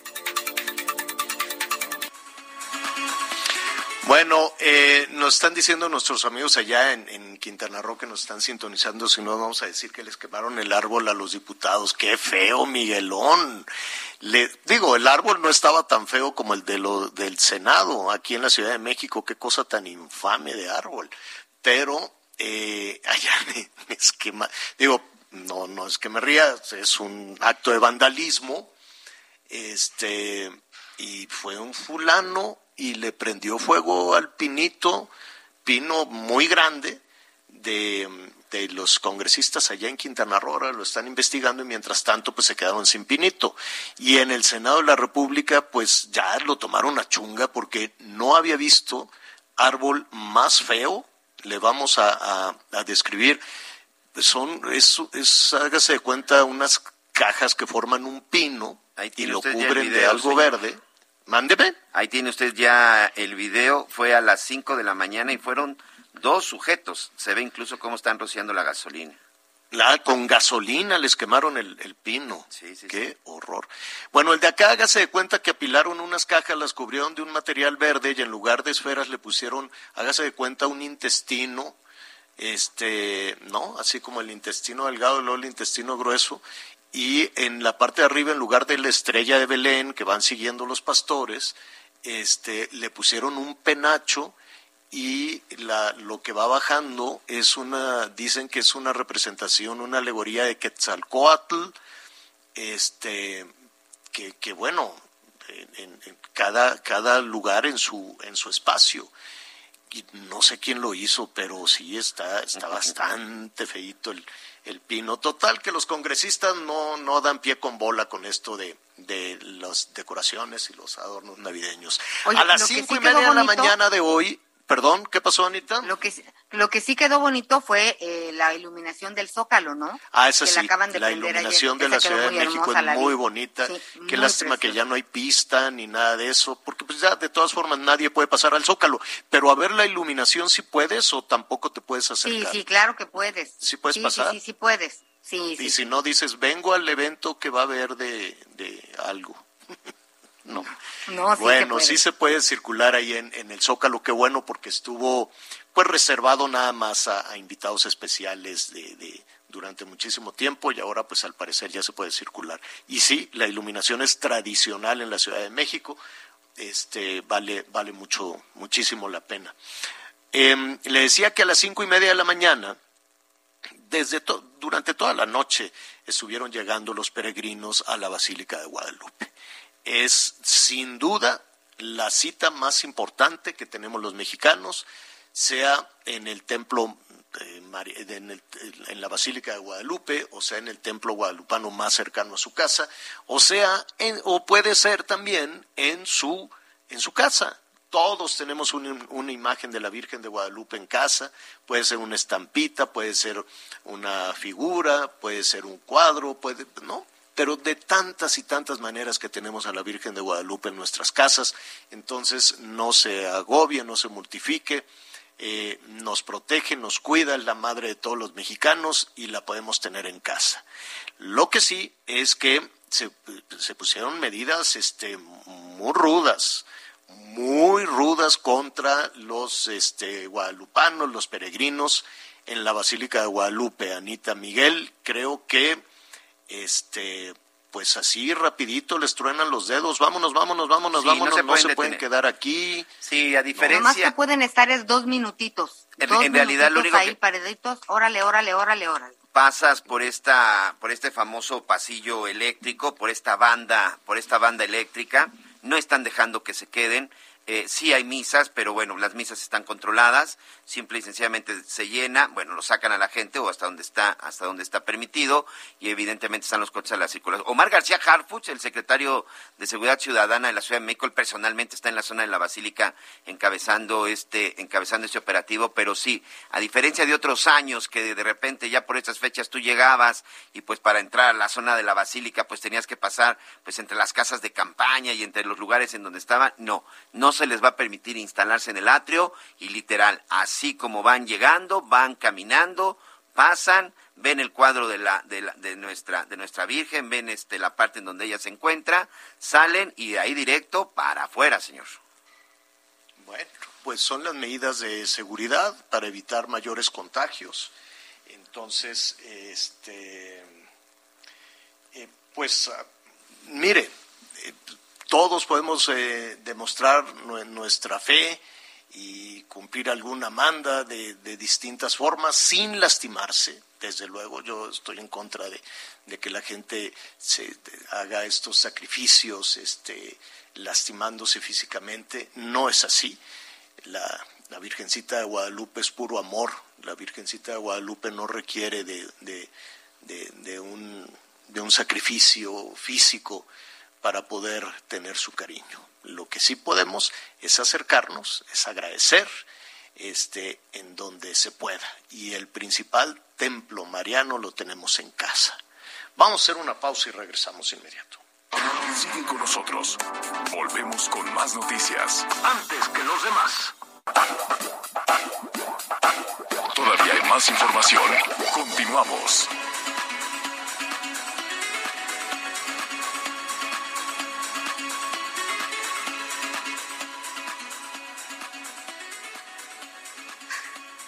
Bueno, eh, nos están diciendo nuestros amigos allá en, Quintana Roo que nos están sintonizando, si no vamos a decir que les quemaron el árbol a los diputados. Qué feo, Miguelón. Le, digo, el árbol no estaba tan feo como el de lo, del Senado aquí en la Ciudad de México. Qué cosa tan infame de árbol. Pero eh, allá *laughs* me esquema. Digo, no, no es que me ría, es un acto de vandalismo. Este, y fue un fulano y le prendió fuego al pinito, pino muy grande, de, de los congresistas allá en Quintana Roo, ahora lo están investigando y mientras tanto pues se quedaron sin pinito. Y en el Senado de la República pues ya lo tomaron a chunga porque no había visto árbol más feo, le vamos a, a, a describir, son, es, es, hágase de cuenta, unas cajas que forman un pino y lo cubren video, de algo señor. verde. Mándeme. Ahí tiene usted ya el video. Fue a las 5 de la mañana y fueron dos sujetos. Se ve incluso cómo están rociando la gasolina. La, con gasolina les quemaron el, el pino. Sí, sí, Qué sí. horror. Bueno, el de acá hágase de cuenta que apilaron unas cajas, las cubrieron de un material verde y en lugar de esferas le pusieron, hágase de cuenta, un intestino, este, ¿no? Así como el intestino delgado, luego el intestino grueso, y en la parte de arriba, en lugar de la estrella de Belén que van siguiendo los pastores, este, le pusieron un penacho y la, lo que va bajando es una, dicen que es una representación, una alegoría de Quetzalcoatl, este, que, que bueno, en, en, cada, cada lugar en su, en su espacio. Y no sé quién lo hizo, pero sí está, está *laughs* bastante feito el, el pino. Total, que los congresistas no, no dan pie con bola con esto de, de las decoraciones y los adornos navideños. Oye, a las cinco sí y media de la mañana de hoy, perdón, ¿qué pasó, Anita? Lo que, lo que sí quedó bonito fue eh, la iluminación del Zócalo, ¿no? Ah, esa que sí, la, acaban de la iluminación ayer, de la Ciudad de México es muy bonita. Sí, Qué muy lástima que ya no hay pista ni nada de eso, porque pues ya de todas formas nadie puede pasar al Zócalo. Pero a ver la iluminación si puedes o tampoco te puedes Sí, acercar. sí, claro que puedes. ¿Sí puedes sí, pasar? Sí, sí, sí puedes. Sí, sí. Y si no dices, vengo al evento que va a haber de, de algo. *laughs* no. No, sí bueno, sí se puede circular ahí en, en el Zócalo, qué bueno, porque estuvo pues reservado nada más a, invitados especiales de, durante muchísimo tiempo y ahora pues al parecer ya se puede circular. Y sí, la iluminación es tradicional en la Ciudad de México, este vale, vale mucho, muchísimo la pena. Eh, le decía que a las cinco y media de la mañana, desde durante toda la noche estuvieron llegando los peregrinos a la Basílica de Guadalupe. Es sin duda la cita más importante que tenemos los mexicanos, sea en el templo, en, en, la Basílica de Guadalupe, o sea en el templo guadalupano más cercano a su casa, o sea, en, o puede ser también en su, en su casa. Todos tenemos un, una imagen de la Virgen de Guadalupe en casa, puede ser una estampita, puede ser una figura, puede ser un cuadro, puede, ¿no? Pero de tantas y tantas maneras que tenemos a la Virgen de Guadalupe en nuestras casas, entonces no se agobie, no se mortifique, eh, nos protege, nos cuida, es la madre de todos los mexicanos y la podemos tener en casa. Lo que sí es que se, se pusieron medidas este, muy rudas, muy rudas contra los este, guadalupanos, los peregrinos en la Basílica de Guadalupe. Anita Miguel, creo que este pues así rapidito les truenan los dedos, vámonos, vámonos, vámonos, Sí, vámonos, no se no pueden se pueden detener. quedar aquí. Sí, a Lo más que diferencia, pueden estar es dos minutitos. En- dos en realidad, lo único ahí que- paraditos, órale, órale, órale, órale. pasas por esta, por este famoso pasillo eléctrico, por esta banda, por esta banda eléctrica, no están dejando que se queden. Eh, sí hay misas, pero bueno, las misas están controladas, simple y sencillamente se llena, bueno, lo sacan a la gente o hasta donde está, hasta donde está permitido, y evidentemente están los coches a la circulación. Omar García Harfuch, el secretario de Seguridad Ciudadana de la Ciudad de México, él personalmente está en la zona de la Basílica encabezando este, encabezando este operativo, pero sí, a diferencia de otros años que de repente ya por estas fechas tú llegabas y pues para entrar a la zona de la Basílica pues tenías que pasar pues entre las casas de campaña y entre los lugares en donde estaban, no, no se les va a permitir instalarse en el atrio y literal, así como van llegando, van caminando, pasan, ven el cuadro de la, de, la- de nuestra de nuestra Virgen, ven este la parte en donde ella se encuentra, salen y de ahí directo para afuera, señor. Bueno, pues son las medidas de seguridad para evitar mayores contagios. Entonces, este, eh, pues, ah, mire, eh, todos podemos eh, demostrar nuestra fe y cumplir alguna manda de, distintas formas sin lastimarse. Desde luego, yo estoy en contra de, que la gente se haga estos sacrificios, este, lastimándose físicamente. No es así. La, la Virgencita de Guadalupe es puro amor. La Virgencita de Guadalupe no requiere de un sacrificio físico para poder tener su cariño. Lo que sí podemos es acercarnos, es agradecer este, en donde se pueda. Y el principal templo mariano lo tenemos en casa. Vamos a hacer una pausa y regresamos inmediato. Sigue con nosotros. Volvemos con más noticias. Antes que los demás. Todavía hay más información. Continuamos.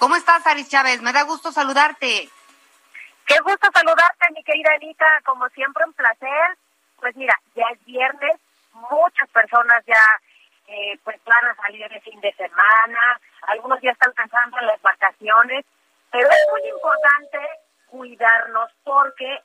¿Cómo estás, Aris Chávez? Me da gusto saludarte. Qué gusto saludarte, mi querida Anita. Como siempre, un placer. Pues mira, ya es viernes. Muchas personas ya eh, pues van a salir de fin de semana. Algunos ya están pensando en las vacaciones. Pero es muy importante cuidarnos porque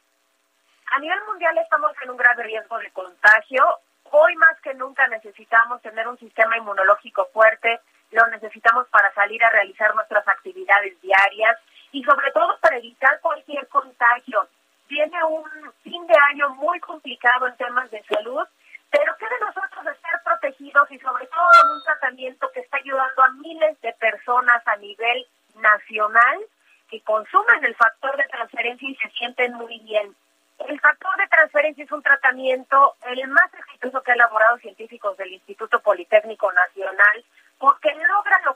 a nivel mundial estamos en un grave riesgo de contagio. Hoy más que nunca necesitamos tener un sistema inmunológico fuerte lo necesitamos para salir a realizar nuestras actividades diarias y sobre todo para evitar cualquier contagio. Viene un fin de año muy complicado en temas de salud, pero ¿qué de nosotros ser protegidos y sobre todo con un tratamiento que está ayudando a miles de personas a nivel nacional que consumen el factor de transferencia y se sienten muy bien? El factor de transferencia es un tratamiento el más exitoso que ha elaborado científicos del Instituto Politécnico Nacional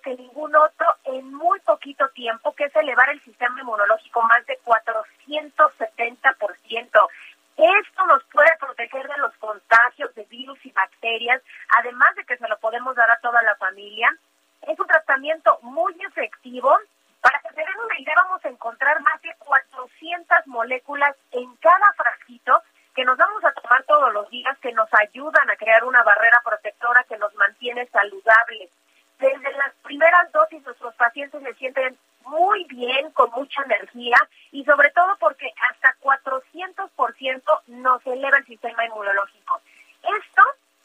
que ningún otro en muy poquito tiempo, que es elevar el sistema inmunológico más de 470%. Esto nos puede proteger de los contagios de virus y bacterias, además de que se lo podemos dar a toda la familia. Es un tratamiento muy efectivo. Para que se den una idea, vamos a encontrar más de 400 moléculas en cada frasquito que nos vamos a tomar todos los días, que nos ayudan a crear una barrera protectora que nos mantiene saludables desde las primeras dosis nuestros pacientes se sienten muy bien, con mucha energía y sobre todo porque hasta 400% nos eleva el sistema inmunológico. Esto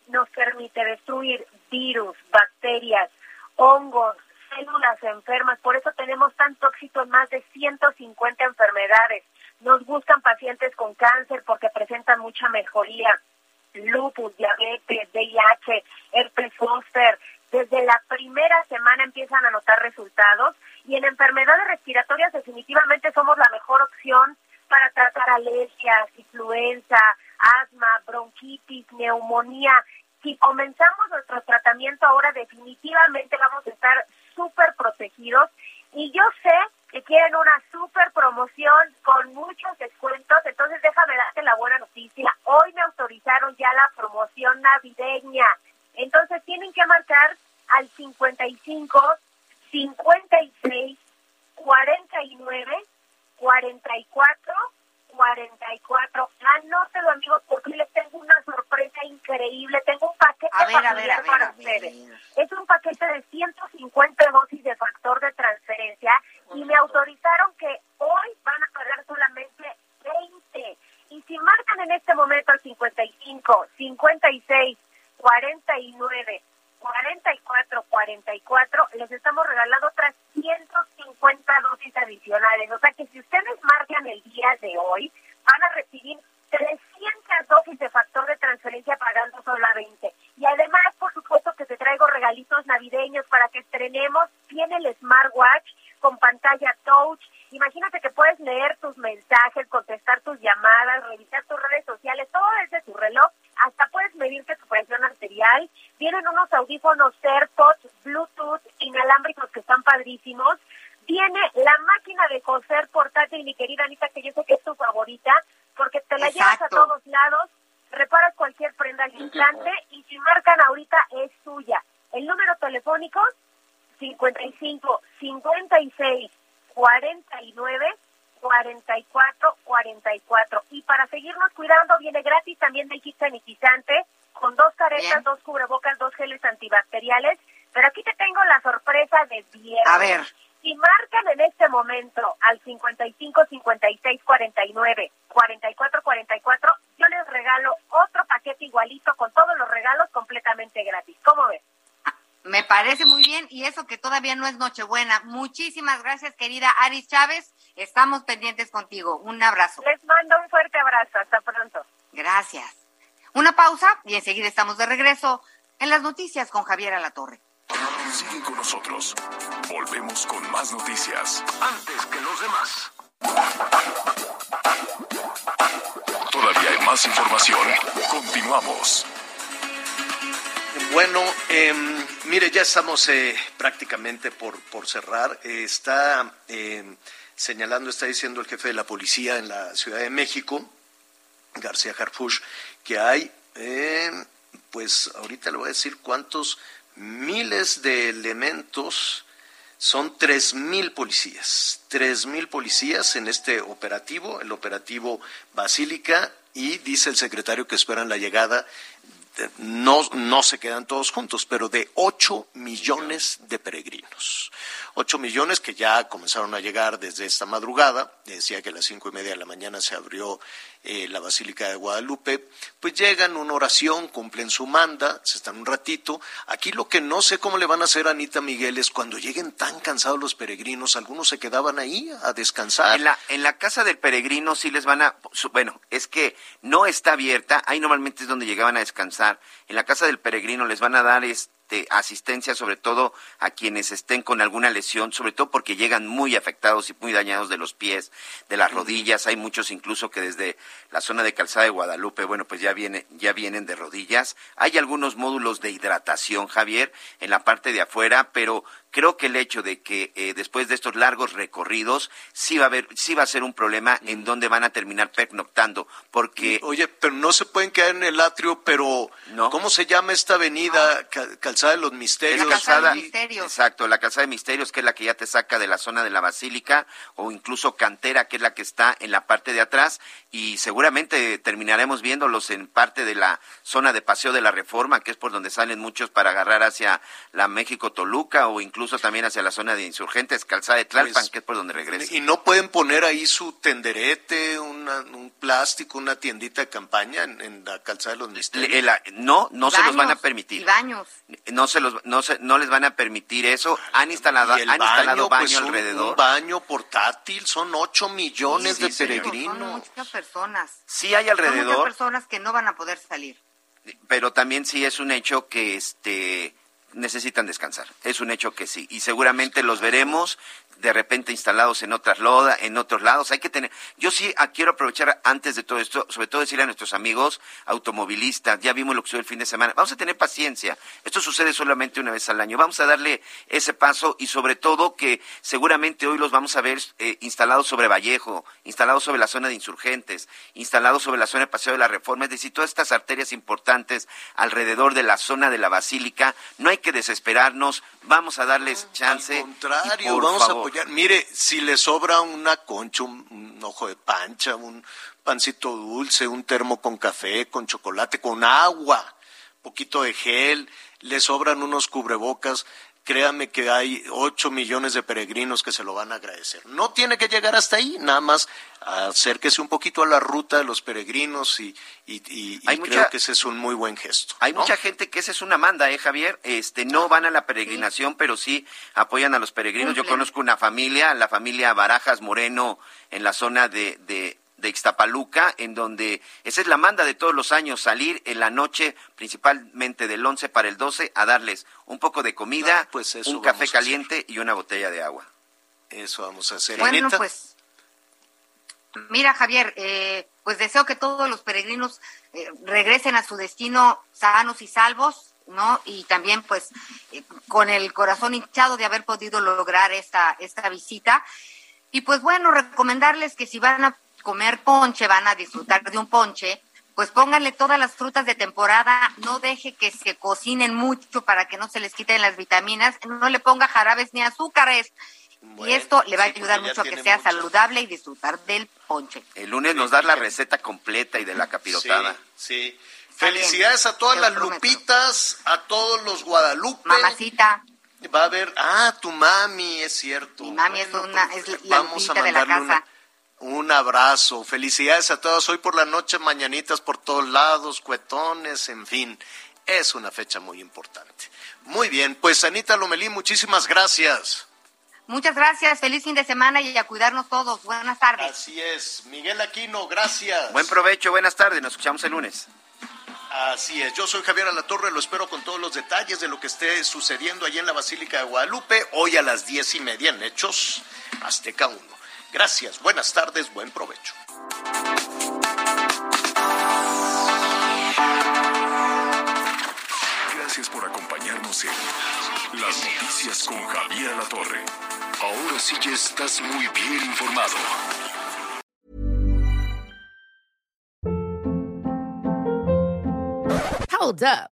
nos permite destruir virus, bacterias, hongos, células enfermas. Por eso tenemos tanto éxito en más de 150 enfermedades. Nos buscan pacientes con cáncer porque presentan mucha mejoría. Lupus, diabetes, VIH, herpes zóster, desde la primera semana empiezan a notar resultados y en enfermedades respiratorias definitivamente somos la mejor opción para tratar alergias, influenza, asma, bronquitis, neumonía. Si comenzamos nuestro tratamiento ahora definitivamente vamos a estar súper protegidos y yo sé que quieren una súper promoción con muchos descuentos, entonces déjame darte la buena noticia. Hoy me autorizaron ya la promoción navideña. Entonces tienen que marcar al 55 56 49 44 44. Anótelo, amigos, porque les tengo una sorpresa increíble. Tengo un paquete para ustedes. Es un paquete de 150 dosis de factor de transferencia y me autorizaron que hoy van a pagar solamente 20. Y si marcan en este momento al 55 56 49 44 44 les estamos regalando otras 150 dosis adicionales. O sea que si ustedes marcan el día de hoy, van a recibir 300 dosis de factor de transferencia pagando solamente. Y además, por supuesto que te traigo regalitos navideños para que estrenemos. Tiene el smartwatch con pantalla touch. Imagínate que puedes leer tus mensajes, contestar tus llamadas, revisar tus redes sociales, todo desde tu reloj hasta puedes medirte tu presión arterial. Vienen unos audífonos AirPods, Bluetooth, inalámbricos que están padrísimos. Viene la máquina de coser portátil, mi querida Anita, que yo sé que es tu favorita, porque te la llevas a todos lados, reparas cualquier prenda al instante y si marcan ahorita es tuya. El número telefónico 55 56 49 44 44. Y para seguirnos cuidando, viene gratis también del kit sanitizante con dos caretas, dos cubrebocas, dos geles antibacteriales. Pero aquí te tengo la sorpresa de viernes. A ver. Si marcan en este momento al 55 56 49 44 44, yo les regalo otro paquete igualito con todos los regalos completamente gratis. ¿Cómo ves? Me parece muy bien y eso que todavía no es Nochebuena. Muchísimas gracias, querida Aris Chávez. Estamos pendientes contigo. Un abrazo. Les mando un fuerte abrazo. Hasta pronto. Gracias. Una pausa y enseguida estamos de regreso en las noticias con Javier Alatorre. Sigue con nosotros. Volvemos con más noticias. Antes que los demás. Todavía hay más información. Continuamos. Bueno, eh, mire, ya estamos eh, prácticamente por, por cerrar. Está señalando, está diciendo el jefe de la policía en la Ciudad de México, García Harfush, que hay, pues ahorita le voy a decir cuántos miles de elementos, son tres mil policías, tres mil policías en este operativo, el operativo Basílica, y dice el secretario que esperan la llegada no, no se quedan todos juntos, pero de 8 millones de peregrinos. 8 millones que ya comenzaron a llegar desde esta madrugada, decía que a las cinco y media de la mañana se abrió eh, la Basílica de Guadalupe, pues llegan una oración, cumplen su manda, se están un ratito. Aquí lo que no sé cómo le van a hacer a Anita Miguel es cuando lleguen tan cansados los peregrinos, algunos se quedaban ahí a descansar. En la, en la casa del peregrino sí les van a, bueno, es que no está abierta, ahí normalmente es donde llegaban a descansar. En la casa del peregrino les van a dar este asistencia sobre todo a quienes estén con alguna lesión, sobre todo porque llegan muy afectados y muy dañados de los pies, de las rodillas. Hay muchos incluso que desde la zona de Calzada de Guadalupe, bueno, pues ya viene, ya vienen de rodillas. Hay algunos módulos de hidratación, Javier, en la parte de afuera, pero creo que el hecho de que eh, después de estos largos recorridos sí va a haber sí va a ser un problema en donde van a terminar pernoctando porque oye pero no se pueden quedar en el atrio pero cómo se llama esta avenida calzada de los misterios. La calzada de misterios. exacto la calzada de misterios que es la que ya te saca de la zona de la basílica o incluso cantera que es la que está en la parte de atrás y seguramente terminaremos viéndolos en parte de la zona de paseo de la reforma que es por donde salen muchos para agarrar hacia la México Toluca o incluso incluso también hacia la zona de insurgentes, calzada de Tlalpan, pues, que es por donde regresa. Y no pueden poner ahí su tenderete, un plástico, una tiendita de campaña en, la calzada de los misterios. no, no se los van a permitir. Y baños. No se los, no se, no les van a permitir eso. Han instalado, han baño, instalado baño pues, alrededor. Un, baño portátil, son 8 millones de peregrinos. Son muchas personas. Sí hay alrededor. Son muchas personas que no van a poder salir. Pero también sí es un hecho que este necesitan descansar. Es un hecho que sí. Y seguramente los veremos de repente instalados en otras lodas, en otros lados. Hay que tener, yo sí ah, quiero aprovechar antes de todo esto, sobre todo decirle a nuestros amigos automovilistas, ya vimos lo que sucedió el fin de semana, vamos a tener paciencia. Esto sucede solamente una vez al año. Vamos a darle ese paso y sobre todo que seguramente hoy los vamos a ver eh, instalados sobre Vallejo, instalados sobre la zona de insurgentes, instalados sobre la zona de Paseo de la Reforma, es decir, todas estas arterias importantes alrededor de la zona de la Basílica. No hay que desesperarnos, vamos a darles chance. Al contrario, vamos a Mire, si le sobra una concha, un, ojo de pancha, un pancito dulce, un termo con café, con chocolate, con agua, poquito de gel, le sobran unos cubrebocas, créame que hay ocho millones de peregrinos que se lo van a agradecer. No tiene que llegar hasta ahí, nada más acérquese un poquito a la ruta de los peregrinos y, creo que ese es un muy buen gesto. Hay mucha gente que esa es una manda, ¿eh, Javier? Este, no van a la peregrinación, pero sí apoyan a los peregrinos. Yo conozco una familia, la familia Barajas Moreno, en la zona de, de de Ixtapaluca, en donde esa es la manda de todos los años, salir en la noche, principalmente del 11 para el 12, a darles un poco de comida, ah, pues un café caliente y una botella de agua. Eso vamos a hacer. Bueno, pues, mira Javier, eh, pues deseo que todos los peregrinos eh, regresen a su destino sanos y salvos, ¿no? Y también pues eh, con el corazón hinchado de haber podido lograr esta, esta visita. Y pues bueno, recomendarles que si van a comer ponche, van a disfrutar de un ponche, pues pónganle todas las frutas de temporada, no deje que se cocinen mucho para que no se les quiten las vitaminas, no le ponga jarabes ni azúcares. y esto le va a ayudar mucho a que sea saludable y disfrutar del ponche. El lunes nos da la receta completa y de la capirotada. Sí, Felicidades a todas las Lupitas, a todos los Guadalupe. Mamacita. Va a haber, ah, tu mami, es cierto. Mi mami es una, es la vamos a de la casa. Un abrazo, felicidades a todos. Hoy por la noche, mañanitas por todos lados, cuetones, en fin. Es una fecha muy importante. Muy bien, pues Anita Lomelí, muchísimas gracias. Muchas gracias, feliz fin de semana y a cuidarnos todos. Buenas tardes. Así es, Miguel Aquino, gracias. Buen provecho, buenas tardes, nos escuchamos el lunes. Así es, yo soy Javier Alatorre, lo espero con todos los detalles de lo que esté sucediendo allí en la Basílica de Guadalupe, hoy a las diez y media en Hechos Azteca 1. Gracias, buenas tardes, buen provecho. Gracias por acompañarnos en Las Noticias con Javier La Torre. Ahora sí ya estás muy bien informado. Hold up.